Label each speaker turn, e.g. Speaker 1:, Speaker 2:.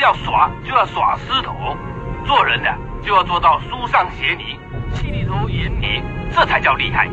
Speaker 1: 要耍就要耍狮头，做人呢，就要做到书上写你，戏里头演你，这才叫厉害。